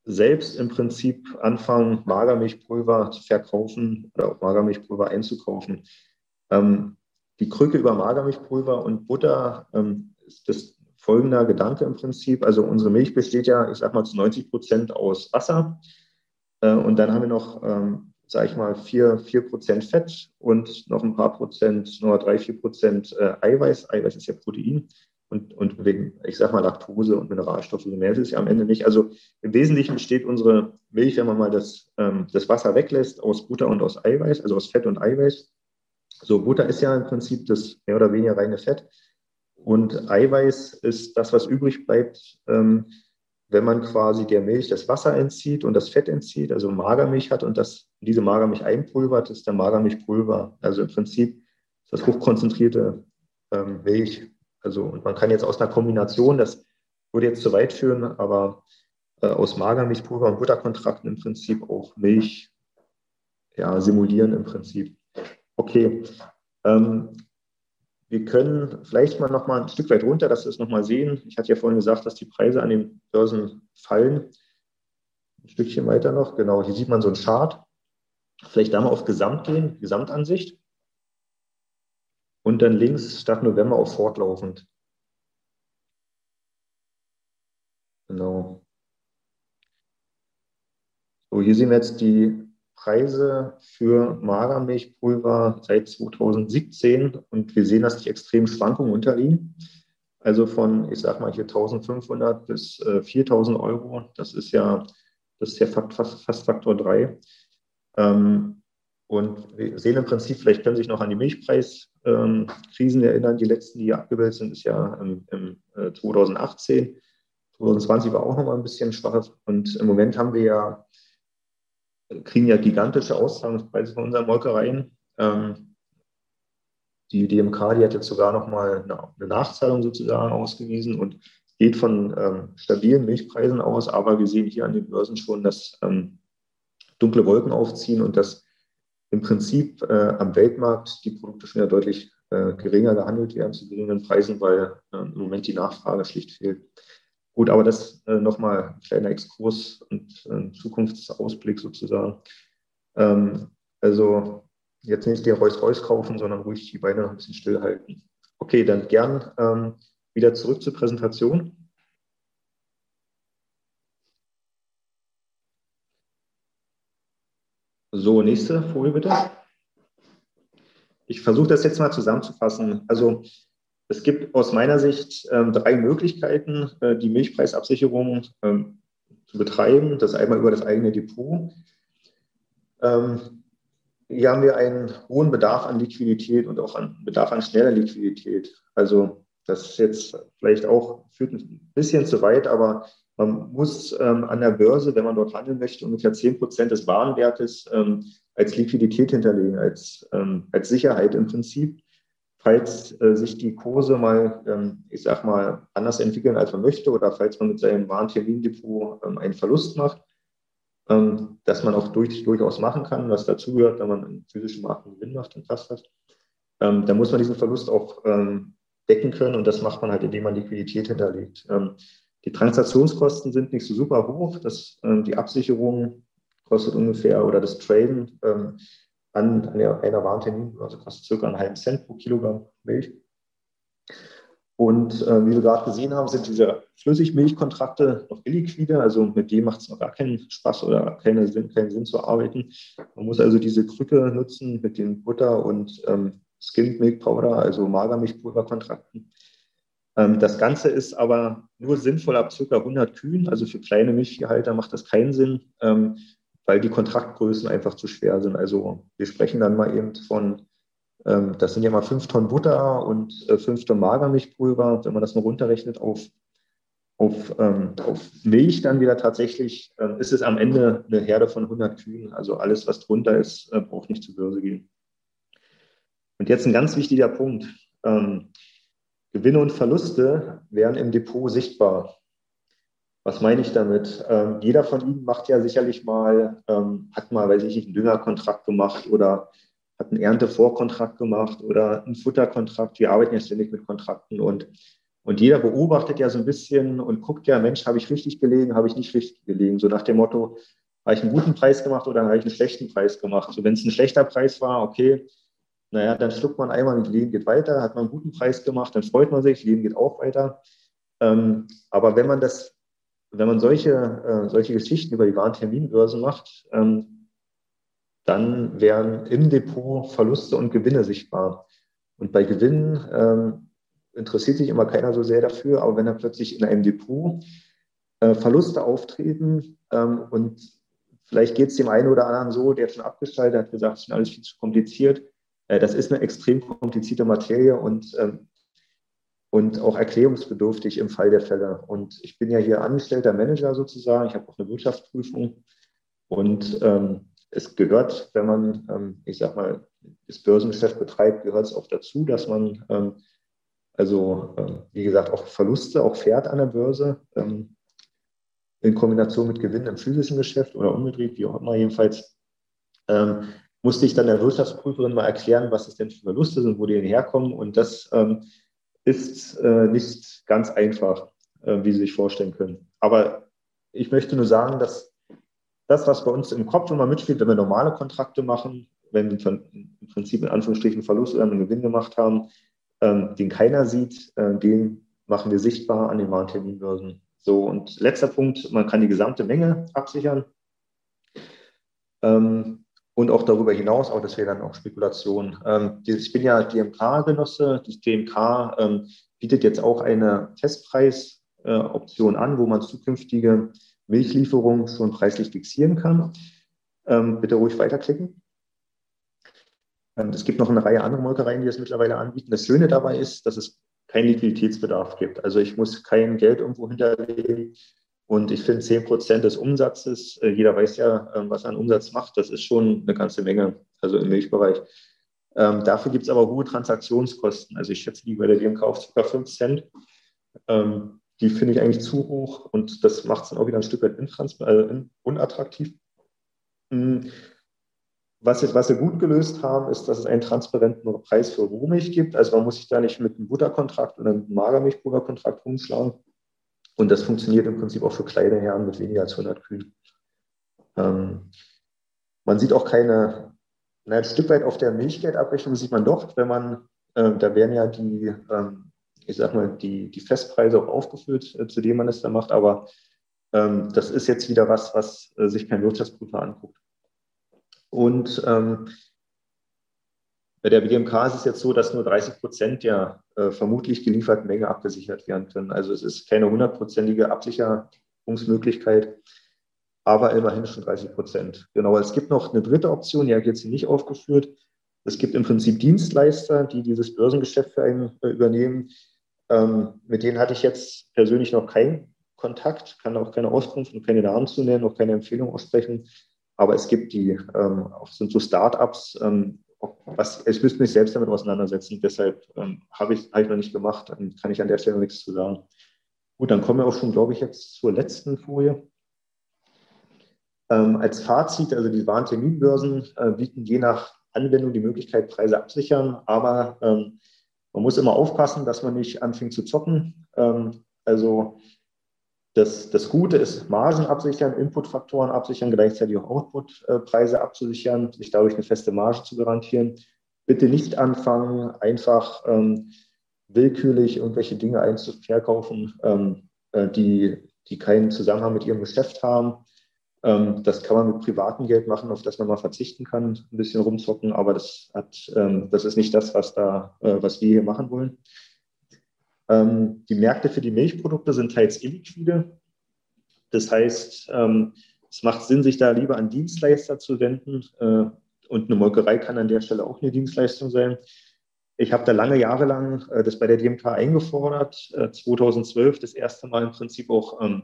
selbst im Prinzip anfangen, Magermilchpulver zu verkaufen oder auch Magermilchpulver einzukaufen. Ähm, die Krücke über Magermilchpulver und Butter ähm, ist das folgender Gedanke im Prinzip. Also unsere Milch besteht ja, ich sag mal, zu 90 Prozent aus Wasser. Äh, und dann haben wir noch, ähm, sage ich mal, 4, 4 Prozent Fett und noch ein paar Prozent, nur 3, 4 Prozent äh, Eiweiß. Eiweiß ist ja Protein und, und wegen, ich sag mal, Laktose und Mineralstoffe, so mehr ist es ja am Ende nicht. Also im Wesentlichen besteht unsere Milch, wenn man mal das, ähm, das Wasser weglässt, aus Butter und aus Eiweiß, also aus Fett und Eiweiß. So, Butter ist ja im Prinzip das mehr oder weniger reine Fett. Und Eiweiß ist das, was übrig bleibt, ähm, wenn man quasi der Milch das Wasser entzieht und das Fett entzieht, also Magermilch hat und das, diese Magermilch einpulvert, ist der Magermilchpulver. Also im Prinzip ist das hochkonzentrierte ähm, Milch also, und man kann jetzt aus einer Kombination, das würde jetzt zu weit führen, aber äh, aus Magermilchpulver und Butterkontrakten im Prinzip auch Milch ja, simulieren im Prinzip. Okay. Ähm, wir können vielleicht mal noch mal ein Stück weit runter, dass wir es noch mal sehen. Ich hatte ja vorhin gesagt, dass die Preise an den Börsen fallen. Ein Stückchen weiter noch. Genau, hier sieht man so einen Chart. Vielleicht da mal auf Gesamt gehen, Gesamtansicht und dann links statt November auf fortlaufend. Genau. So, hier sehen wir jetzt die Preise für Magermilchpulver seit 2017 und wir sehen, dass die extremen Schwankungen unterliegen. Also von, ich sag mal hier 1500 bis äh, 4000 Euro. Das ist ja, das ist ja fast, fast Faktor 3. Ähm, und wir sehen im Prinzip, vielleicht können Sie sich noch an die Milchpreiskrisen erinnern, die letzten, die abgebildet sind, ist ja im, im 2018. 2020 war auch noch mal ein bisschen schwach. Und im Moment haben wir ja, kriegen ja gigantische Auszahlungspreise von unseren Molkereien. Ähm, die DMK, die hat jetzt sogar noch mal eine Nachzahlung sozusagen ausgewiesen und geht von ähm, stabilen Milchpreisen aus. Aber wir sehen hier an den Börsen schon, dass ähm, dunkle Wolken aufziehen und dass im Prinzip äh, am Weltmarkt die Produkte schon ja deutlich äh, geringer gehandelt werden zu geringen Preisen, weil äh, im Moment die Nachfrage schlicht fehlt. Gut, aber das äh, nochmal ein kleiner Exkurs und ein Zukunftsausblick sozusagen. Ähm, also jetzt nicht den Reus Reus kaufen, sondern ruhig die Beine noch ein bisschen stillhalten. Okay, dann gern ähm, wieder zurück zur Präsentation. So, nächste Folie bitte. Ich versuche das jetzt mal zusammenzufassen. Also es gibt aus meiner Sicht ähm, drei Möglichkeiten, äh, die Milchpreisabsicherung ähm, zu betreiben. Das einmal über das eigene Depot. Ähm, hier haben wir einen hohen Bedarf an Liquidität und auch an Bedarf an schneller Liquidität. Also das ist jetzt vielleicht auch führt ein bisschen zu weit, aber man muss ähm, an der Börse, wenn man dort handeln möchte, ungefähr 10 Prozent des Warenwertes ähm, als Liquidität hinterlegen, als, ähm, als Sicherheit im Prinzip falls äh, sich die Kurse mal, ähm, ich sag mal, anders entwickeln, als man möchte, oder falls man mit seinem Warentermindepot ähm, einen Verlust macht, ähm, dass man auch durch, durchaus machen kann, was dazugehört, wenn man einen physischen Markt einen Gewinn macht, passt das. Ähm, dann muss man diesen Verlust auch decken können und das macht man halt, indem man Liquidität hinterlegt. Ähm, die Transaktionskosten sind nicht so super hoch. Das, die Absicherung kostet ungefähr oder das Traden an einer, einer Warenterminbörse kostet circa einen halben Cent pro Kilogramm Milch. Und äh, wie wir gerade gesehen haben, sind diese Flüssigmilchkontrakte noch illiquide, also mit dem macht es noch gar keinen Spaß oder keinen Sinn, keinen Sinn zu arbeiten. Man muss also diese Krücke nutzen mit den Butter- und ähm, Skimmed Milk Powder, also Magermilchpulverkontrakten. Ähm, das Ganze ist aber nur sinnvoll ab ca. 100 Kühen, also für kleine Milchviehhalter macht das keinen Sinn. Ähm, weil die Kontraktgrößen einfach zu schwer sind. Also wir sprechen dann mal eben von, ähm, das sind ja mal fünf Tonnen Butter und äh, fünf Tonnen Magermilchpulver. Wenn man das mal runterrechnet auf, auf, auf Milch dann wieder tatsächlich, äh, ist es am Ende eine Herde von 100 Kühen. Also alles, was drunter ist, äh, braucht nicht zur Börse gehen. Und jetzt ein ganz wichtiger Punkt. Gewinne und Verluste werden im Depot sichtbar. Was meine ich damit? Ähm, jeder von Ihnen macht ja sicherlich mal, ähm, hat mal, weiß ich nicht, einen Düngerkontrakt gemacht oder hat einen Erntevorkontrakt gemacht oder einen Futterkontrakt. Wir arbeiten ja ständig mit Kontrakten und, und jeder beobachtet ja so ein bisschen und guckt ja, Mensch, habe ich richtig gelegen, habe ich nicht richtig gelegen? So nach dem Motto, habe ich einen guten Preis gemacht oder habe ich einen schlechten Preis gemacht? So, wenn es ein schlechter Preis war, okay, naja, dann schluckt man einmal und Leben geht weiter. Hat man einen guten Preis gemacht, dann freut man sich, Leben geht auch weiter. Ähm, aber wenn man das wenn man solche, äh, solche Geschichten über die Warenterminbörse macht, ähm, dann werden im Depot Verluste und Gewinne sichtbar. Und bei Gewinnen ähm, interessiert sich immer keiner so sehr dafür, aber wenn dann plötzlich in einem Depot äh, Verluste auftreten ähm, und vielleicht geht es dem einen oder anderen so, der schon abgeschaltet hat, gesagt, es ist alles viel zu kompliziert. Äh, das ist eine extrem komplizierte Materie und ähm, und auch erklärungsbedürftig im Fall der Fälle. Und ich bin ja hier angestellter Manager sozusagen. Ich habe auch eine Wirtschaftsprüfung. Und ähm, es gehört, wenn man, ähm, ich sag mal, das Börsengeschäft betreibt, gehört es auch dazu, dass man ähm, also, ähm, wie gesagt, auch Verluste auch fährt an der Börse ähm, in Kombination mit Gewinnen im physischen Geschäft oder umgedreht, wie auch immer. Jedenfalls musste ich dann der Wirtschaftsprüferin mal erklären, was es denn für Verluste sind, wo die denn herkommen. Und das ist äh, nicht ganz einfach, äh, wie Sie sich vorstellen können. Aber ich möchte nur sagen, dass das, was bei uns im Kopf immer mitspielt, wenn wir normale Kontrakte machen, wenn wir im Prinzip in Anführungsstrichen Verlust oder einen Gewinn gemacht haben, ähm, den keiner sieht, äh, den machen wir sichtbar an den Warenterminbörsen. So, und letzter Punkt, man kann die gesamte Menge absichern. Ähm, und auch darüber hinaus, auch das wäre dann auch Spekulation. Ähm, ich bin ja DMK-Genosse. Das DMK ähm, bietet jetzt auch eine Festpreisoption äh, an, wo man zukünftige Milchlieferungen schon preislich fixieren kann. Ähm, bitte ruhig weiterklicken. Ähm, es gibt noch eine Reihe anderer Molkereien, die das mittlerweile anbieten. Das Schöne dabei ist, dass es keinen Liquiditätsbedarf gibt. Also ich muss kein Geld irgendwo hinterlegen. Und ich finde 10 Prozent des Umsatzes, äh, jeder weiß ja, ähm, was er an Umsatz macht, das ist schon eine ganze Menge, also im Milchbereich. Ähm, dafür gibt es aber hohe Transaktionskosten. Also ich schätze die bei der DMK auf ca. 5 Cent. Ähm, die finde ich eigentlich zu hoch und das macht es dann auch wieder ein Stück weit äh, unattraktiv. Mhm. Was, jetzt, was wir gut gelöst haben, ist, dass es einen transparenten Preis für Rohmilch gibt. Also man muss sich da nicht mit einem Butterkontrakt oder einem Magermilchpulverkontrakt rumschlagen. Und das funktioniert im Prinzip auch für kleine Herren mit weniger als 100 Kühen. Ähm, man sieht auch keine, na, ein Stück weit auf der Milchgeldabrechnung sieht man doch, wenn man, äh, da werden ja die, ähm, ich sag mal, die, die Festpreise auch aufgeführt, äh, zu denen man es da macht, aber ähm, das ist jetzt wieder was, was äh, sich kein Wirtschaftsprüfer anguckt. Und ähm, bei der BGMK ist es jetzt so, dass nur 30 Prozent der äh, vermutlich gelieferten Menge abgesichert werden können. Also es ist keine hundertprozentige Absicherungsmöglichkeit, aber immerhin schon 30 Prozent. Genau, es gibt noch eine dritte Option, die hat jetzt hier nicht aufgeführt. Es gibt im Prinzip Dienstleister, die dieses Börsengeschäft für einen äh, übernehmen. Ähm, mit denen hatte ich jetzt persönlich noch keinen Kontakt, kann auch keine Auskunft und keine Namen zu nennen, auch keine Empfehlung aussprechen. Aber es gibt die, ähm, sind so Startups, ähm, was, ich müsste mich selbst damit auseinandersetzen. Deshalb ähm, habe ich eigentlich noch nicht gemacht. Dann kann ich an der Stelle nichts zu sagen. Gut, dann kommen wir auch schon, glaube ich, jetzt zur letzten Folie. Ähm, als Fazit, also die Warenterminbörsen äh, bieten je nach Anwendung die Möglichkeit, Preise absichern, aber ähm, man muss immer aufpassen, dass man nicht anfängt zu zocken. Ähm, also das, das Gute ist, Margen absichern, Inputfaktoren absichern, gleichzeitig auch Outputpreise abzusichern, sich dadurch eine feste Marge zu garantieren. Bitte nicht anfangen, einfach ähm, willkürlich irgendwelche Dinge einzuverkaufen, ähm, äh, die, die keinen Zusammenhang mit ihrem Geschäft haben. Ähm, das kann man mit privatem Geld machen, auf das man mal verzichten kann, ein bisschen rumzocken, aber das, hat, ähm, das ist nicht das, was, da, äh, was wir hier machen wollen. Ähm, die Märkte für die Milchprodukte sind teils illiquide. Das heißt, ähm, es macht Sinn, sich da lieber an Dienstleister zu wenden. Äh, und eine Molkerei kann an der Stelle auch eine Dienstleistung sein. Ich habe da lange Jahre lang äh, das bei der DMK eingefordert, äh, 2012 das erste Mal im Prinzip auch ähm,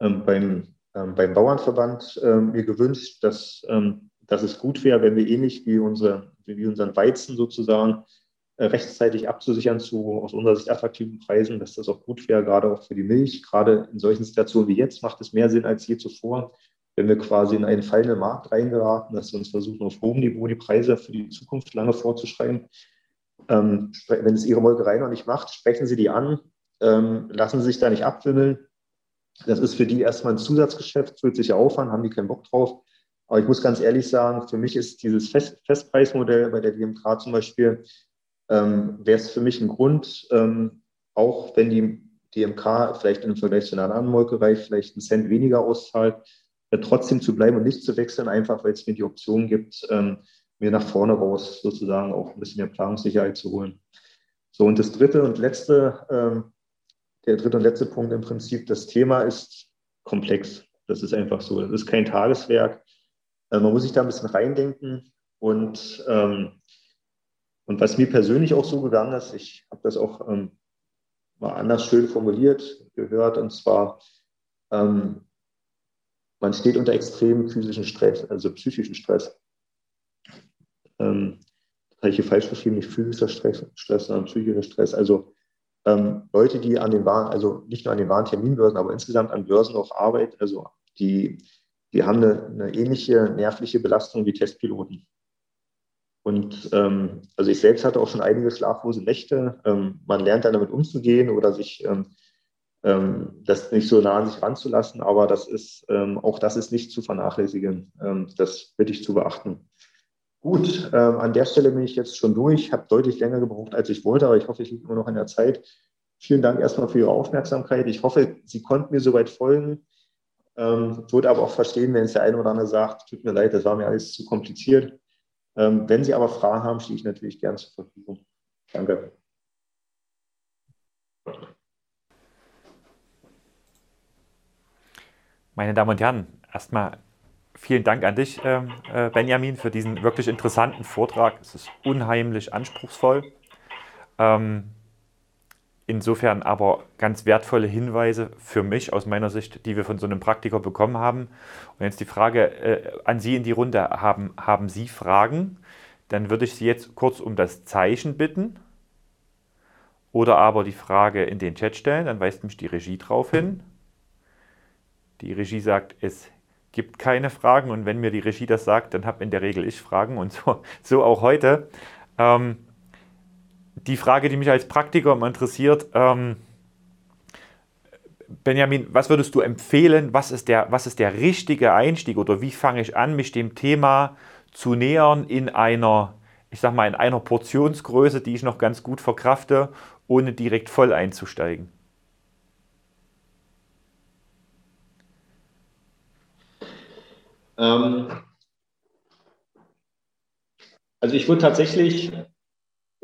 ähm, beim, ähm, beim Bauernverband äh, mir gewünscht, dass, ähm, dass es gut wäre, wenn wir ähnlich wie, unsere, wie unseren Weizen sozusagen rechtzeitig abzusichern zu aus unserer Sicht attraktiven Preisen, dass das auch gut wäre, gerade auch für die Milch. Gerade in solchen Situationen wie jetzt macht es mehr Sinn als je zuvor, wenn wir quasi in einen fallenden Markt reingeraten, dass wir uns versuchen, auf hohem Niveau die Preise für die Zukunft lange vorzuschreiben. Ähm, wenn es Ihre Molkerei noch nicht macht, sprechen Sie die an, ähm, lassen Sie sich da nicht abwimmeln. Das ist für die erstmal ein Zusatzgeschäft, zusätzlicher Aufwand, haben die keinen Bock drauf. Aber ich muss ganz ehrlich sagen, für mich ist dieses Fest Festpreismodell bei der DMK zum Beispiel ähm, wäre es für mich ein Grund, ähm, auch wenn die DMK vielleicht im Vergleich zu einer anderen Molkerei vielleicht einen Cent weniger auszahlt, äh, trotzdem zu bleiben und nicht zu wechseln, einfach weil es mir die Option gibt, ähm, mir nach vorne raus sozusagen auch ein bisschen mehr Planungssicherheit zu holen. So, und das dritte und letzte, ähm, der dritte und letzte Punkt im Prinzip, das Thema ist komplex. Das ist einfach so. Das ist kein Tageswerk. Äh, man muss sich da ein bisschen reindenken und ähm, und was mir persönlich auch so gegangen ist, ich habe das auch ähm, mal anders schön formuliert gehört, und zwar, ähm, man steht unter extremem physischen Stress, also psychischen Stress. Ähm, habe ich hier falsch geschrieben, nicht physischer Stress, Stress sondern psychischer Stress. Also ähm, Leute, die an den Waren, also nicht nur an den Warenterminbörsen, aber insgesamt an Börsen auch arbeiten, also die, die haben eine, eine ähnliche nervliche Belastung wie Testpiloten. Und ähm, also ich selbst hatte auch schon einige schlaflose Nächte. Ähm, man lernt dann damit umzugehen oder sich ähm, ähm das nicht so nah an sich ranzulassen, aber das ist ähm, auch das ist nicht zu vernachlässigen. Ähm, das bitte ich zu beachten. Gut, an der Stelle bin ich jetzt schon durch, habe deutlich länger gebraucht, als ich wollte, aber ich hoffe, ich liege immer noch in der Zeit. Vielen Dank erstmal für Ihre Aufmerksamkeit. Ich hoffe, Sie konnten mir soweit folgen. Ähm, würde aber auch verstehen, wenn es der eine oder andere sagt, tut mir leid, das war mir alles zu kompliziert. Ähm, wenn Sie aber Fragen haben, stehe ich natürlich gern zur Verfügung. Danke. Meine Damen und Herren, erstmal vielen Dank an dich, ähm, äh, Benjamin, für diesen wirklich interessanten Vortrag. Es ist unheimlich anspruchsvoll. Ähm, insofern aber ganz wertvolle Hinweise für mich aus meiner Sicht, die wir von so einem Praktiker bekommen haben. Und jetzt die Frage äh, an Sie in die Runde. Haben, haben Sie Fragen? Dann würde ich Sie jetzt kurz um das Zeichen bitten. Oder aber die Frage in den Chat stellen, dann weist mich die Regie drauf hin. Die Regie sagt, es gibt keine Fragen und wenn mir die Regie das sagt, dann habe in der Regel ich Fragen und so, so auch heute. Ähm, die Frage, die mich als Praktiker interessiert, ähm, Benjamin, was würdest du empfehlen? Was ist, der, was ist der richtige Einstieg oder wie fange ich an, mich dem Thema zu nähern in einer, ich sag mal, in einer Portionsgröße, die ich noch ganz gut verkrafte, ohne direkt voll einzusteigen? Ähm, also ich würde tatsächlich,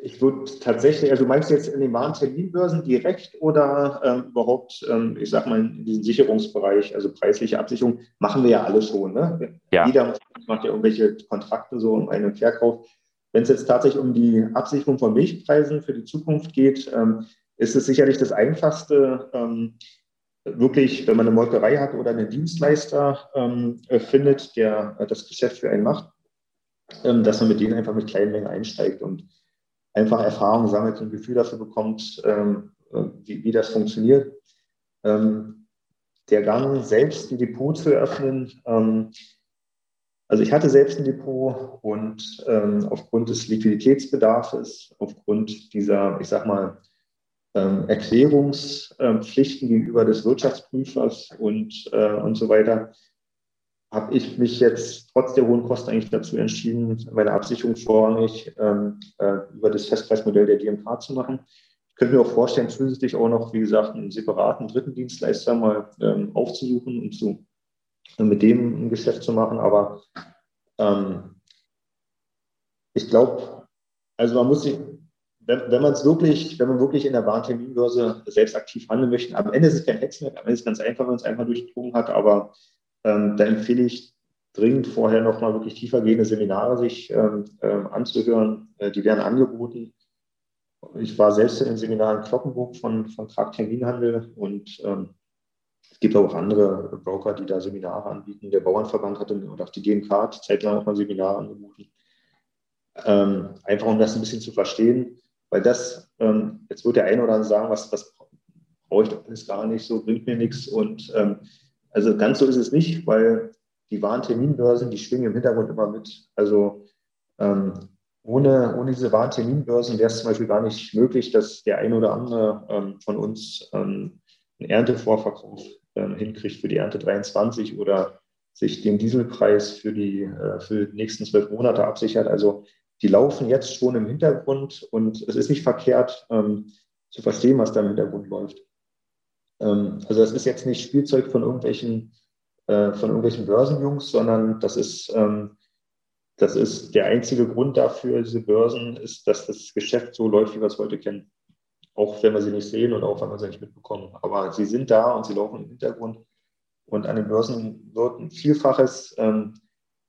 ich würde tatsächlich, also meinst du jetzt in den wahren Terminbörsen direkt oder ähm, überhaupt, ähm, ich sag mal, in diesem Sicherungsbereich, also preisliche Absicherung, machen wir ja alle schon. Ne? Ja. Jeder macht ja irgendwelche Kontrakte so um einen Verkauf. Wenn es jetzt tatsächlich um die Absicherung von Milchpreisen für die Zukunft geht, ähm, ist es sicherlich das Einfachste, ähm, wirklich, wenn man eine Molkerei hat oder einen Dienstleister ähm, äh, findet, der äh, das Geschäft für einen macht, ähm, dass man mit denen einfach mit kleinen Mengen einsteigt und einfach Erfahrung sammelt und ein Gefühl dafür bekommt, ähm, äh, wie, wie, das funktioniert. Ähm, der Gang selbst ein Depot zu eröffnen, ähm, also ich hatte selbst ein Depot und ähm, aufgrund des Liquiditätsbedarfs, aufgrund dieser, ich sag mal, ähm, Erklärungspflichten gegenüber des Wirtschaftsprüfers und, äh, und so weiter, habe ich mich jetzt trotz der hohen Kosten eigentlich dazu entschieden, meine Absicherung vorrangig ähm, äh, über das Festpreismodell der DMK zu machen. Ich könnte mir auch vorstellen, zusätzlich auch noch, wie gesagt, einen separaten dritten Dienstleister mal ähm, aufzusuchen und zu, mit dem ein Geschäft zu machen. Aber ähm, ich glaube, also man muss sich wenn, wenn man es wirklich, wenn man wirklich in der Warenterminbörse selbst aktiv handeln möchte, am Ende ist es kein Hexenwerk, am Ende ist es ganz einfach, wenn man es einfach durchdrungen hat, aber ähm, da empfehle ich dringend vorher nochmal wirklich tiefergehende Seminare sich ähm, ähm, anzuhören. Äh, die werden angeboten. Ich war selbst in den Seminaren Kloppenburg von, von Krag Terminhandel und ähm, es gibt auch andere Broker, die da Seminare anbieten. Der Bauernverband hatte und auch die DMK zeitlang auch mal Seminare angeboten. Ähm, einfach um das ein bisschen zu verstehen. Weil das, ähm, jetzt wird der eine oder andere sagen, was, was brauche ich alles gar nicht, so bringt mir nichts. Und also ganz so ist es nicht, weil die wahren Terminbörsen, die schwingen im Hintergrund immer mit. Also ähm, ohne, ohne diese wahren Terminbörsen wäre es zum Beispiel gar nicht möglich, dass der eine oder andere ähm, von uns ähm, einen Erntevorverkauf ähm, hinkriegt für die Ernte 23 oder sich den Dieselpreis für die, äh, für die nächsten zwölf Monate absichert. Also die laufen jetzt schon im Hintergrund und es ist nicht verkehrt ähm, zu verstehen, was da im Hintergrund läuft. Ähm, also das ist jetzt nicht Spielzeug von irgendwelchen, äh, von irgendwelchen Börsenjungs, sondern das ist, ähm, das ist der einzige Grund dafür, diese Börsen, ist, dass das Geschäft so läuft, wie wir es heute kennen. Auch wenn wir sie nicht sehen und auch wenn wir sie nicht mitbekommen. Aber sie sind da und sie laufen im Hintergrund. Und an den Börsen wird ein Vielfaches ähm,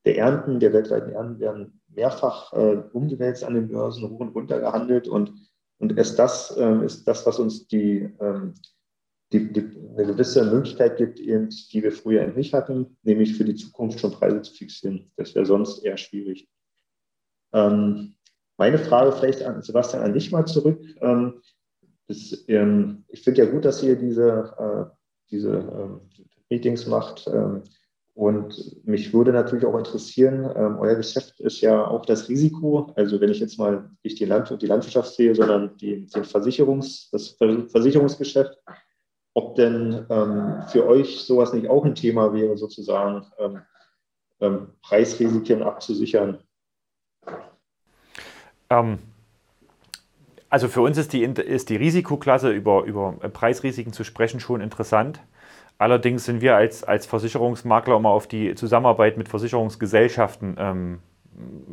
der Ernten, der weltweiten Ernten werden mehrfach äh, umgewälzt an den Börsen, hoch und runter gehandelt. Und, und erst das äh, ist das, was uns die, ähm, die, die, eine gewisse Möglichkeit gibt, eben, die wir früher nicht hatten, nämlich für die Zukunft schon Preise zu fixieren. Das wäre sonst eher schwierig. Ähm, meine Frage vielleicht an Sebastian an dich mal zurück. Ähm, das, ähm, ich finde ja gut, dass ihr diese, äh, diese ähm, Meetings macht. Ähm, und mich würde natürlich auch interessieren, ähm, euer Geschäft ist ja auch das Risiko, also wenn ich jetzt mal nicht die, Land die Landwirtschaft sehe, sondern die, den Versicherungs, das Versicherungsgeschäft, ob denn ähm, für euch sowas nicht auch ein Thema wäre, sozusagen ähm, ähm Preisrisiken abzusichern. Ähm, also für uns ist die, ist die Risikoklasse über, über Preisrisiken zu sprechen schon interessant. Allerdings sind wir als, als Versicherungsmakler immer auf die Zusammenarbeit mit Versicherungsgesellschaften ähm,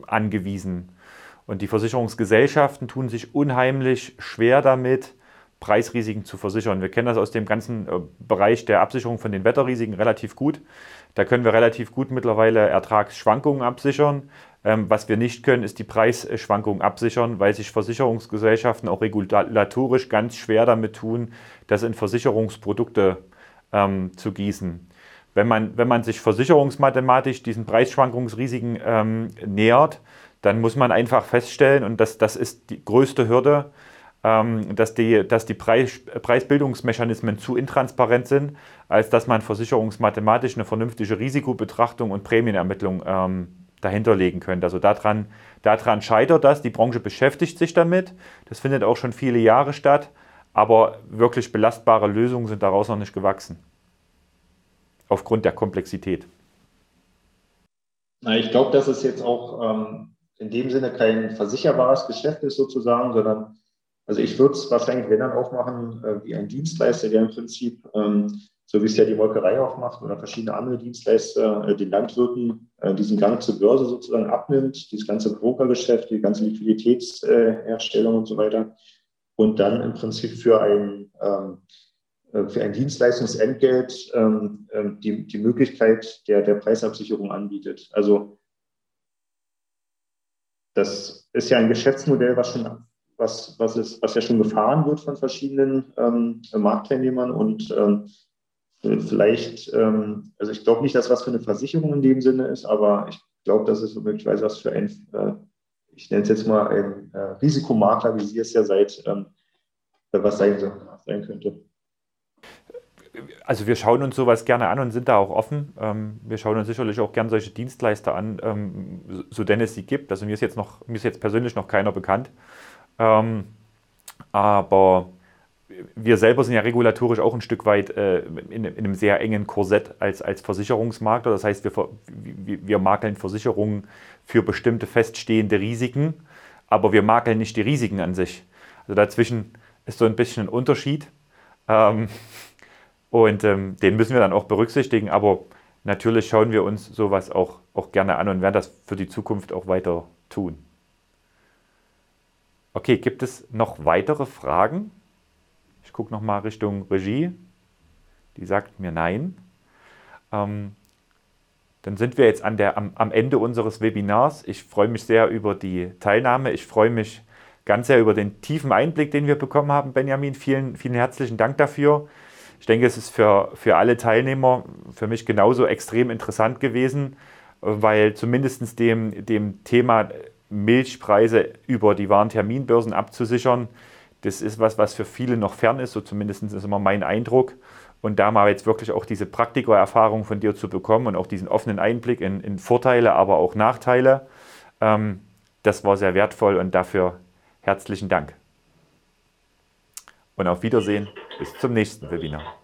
angewiesen. Und die Versicherungsgesellschaften tun sich unheimlich schwer damit, Preisrisiken zu versichern. Wir kennen das aus dem ganzen äh, Bereich der Absicherung von den Wetterrisiken relativ gut. Da können wir relativ gut mittlerweile Ertragsschwankungen absichern. Ähm, was wir nicht können, ist die Preisschwankungen absichern, weil sich Versicherungsgesellschaften auch regulatorisch ganz schwer damit tun, das in Versicherungsprodukte ähm, zu gießen. Wenn man, wenn man sich versicherungsmathematisch diesen Preisschwankungsrisiken ähm, nähert, dann muss man einfach feststellen, und das, das ist die größte Hürde, dass die, dass die Preis, Preisbildungsmechanismen zu intransparent sind, als dass man versicherungsmathematisch eine vernünftige Risikobetrachtung und Prämienermittlung ähm, dahinter könnte. Also daran, daran scheitert das. Die Branche beschäftigt sich damit. Das findet auch schon viele Jahre statt. Aber wirklich belastbare Lösungen sind daraus noch nicht gewachsen. Aufgrund der Komplexität. Na, ich glaube, dass es jetzt auch ähm, in dem Sinne kein versicherbares Geschäft ist sozusagen, sondern also ich würde es wahrscheinlich, wenn dann aufmachen, äh, wie ein Dienstleister, der im Prinzip, ähm, so wie es ja die Molkerei auch macht oder verschiedene andere Dienstleister, äh, den Landwirten äh, diesen Gang zur Börse sozusagen abnimmt, dieses ganze Brokergeschäft, die ganze Liquiditätsherstellung und so weiter. Und dann im Prinzip für ein, ähm, äh, für ein Dienstleistungsentgelt ähm, ähm, die, die Möglichkeit der, der Preisabsicherung anbietet. Also das ist ja ein Geschäftsmodell, was schon was, was, ist, was ja schon gefahren wird von verschiedenen ähm, Marktteilnehmern und ähm, vielleicht, ähm, also ich glaube nicht, dass was für eine Versicherung in dem Sinne ist, aber ich glaube, dass es möglicherweise was für ein, äh, ich nenne es jetzt mal ein äh, Risikomakler, wie Sie es ja seid, ähm, was sein, sein könnte. Also wir schauen uns sowas gerne an und sind da auch offen. Ähm, wir schauen uns sicherlich auch gerne solche Dienstleister an, ähm, so denn es sie gibt. Also mir ist jetzt noch, mir ist jetzt persönlich noch keiner bekannt. Ähm, aber wir selber sind ja regulatorisch auch ein Stück weit äh, in, in, einem sehr engen Korsett als, als Versicherungsmakler. Das heißt, wir, wir, makeln Versicherungen für bestimmte feststehende Risiken, aber wir makeln nicht die Risiken an sich. Also dazwischen ist so ein bisschen ein Unterschied. Ähm, und ähm, den müssen wir dann auch berücksichtigen. Aber natürlich schauen wir uns sowas auch, auch gerne an und werden das für die Zukunft auch weiter tun. Okay, gibt es noch weitere Fragen? Ich gucke nochmal Richtung Regie. Die sagt mir nein. Ähm, dann sind wir jetzt an der, am, am, Ende unseres Webinars. Ich freue mich sehr über die Teilnahme. Ich freue mich ganz sehr über den tiefen Einblick, den wir bekommen haben, Benjamin. Vielen, vielen herzlichen Dank dafür. Ich denke, es ist für, für alle Teilnehmer, für mich genauso extrem interessant gewesen, weil zumindest dem, dem Thema Milchpreise über die Warenterminbörsen abzusichern. Das ist was, was für viele noch fern ist, so zumindest ist immer mein Eindruck. Und da mal jetzt wirklich auch diese Praktikererfahrung von dir zu bekommen und auch diesen offenen Einblick in, in Vorteile, aber auch Nachteile, ähm, das war sehr wertvoll und dafür herzlichen Dank. Und auf Wiedersehen, bis zum nächsten Webinar.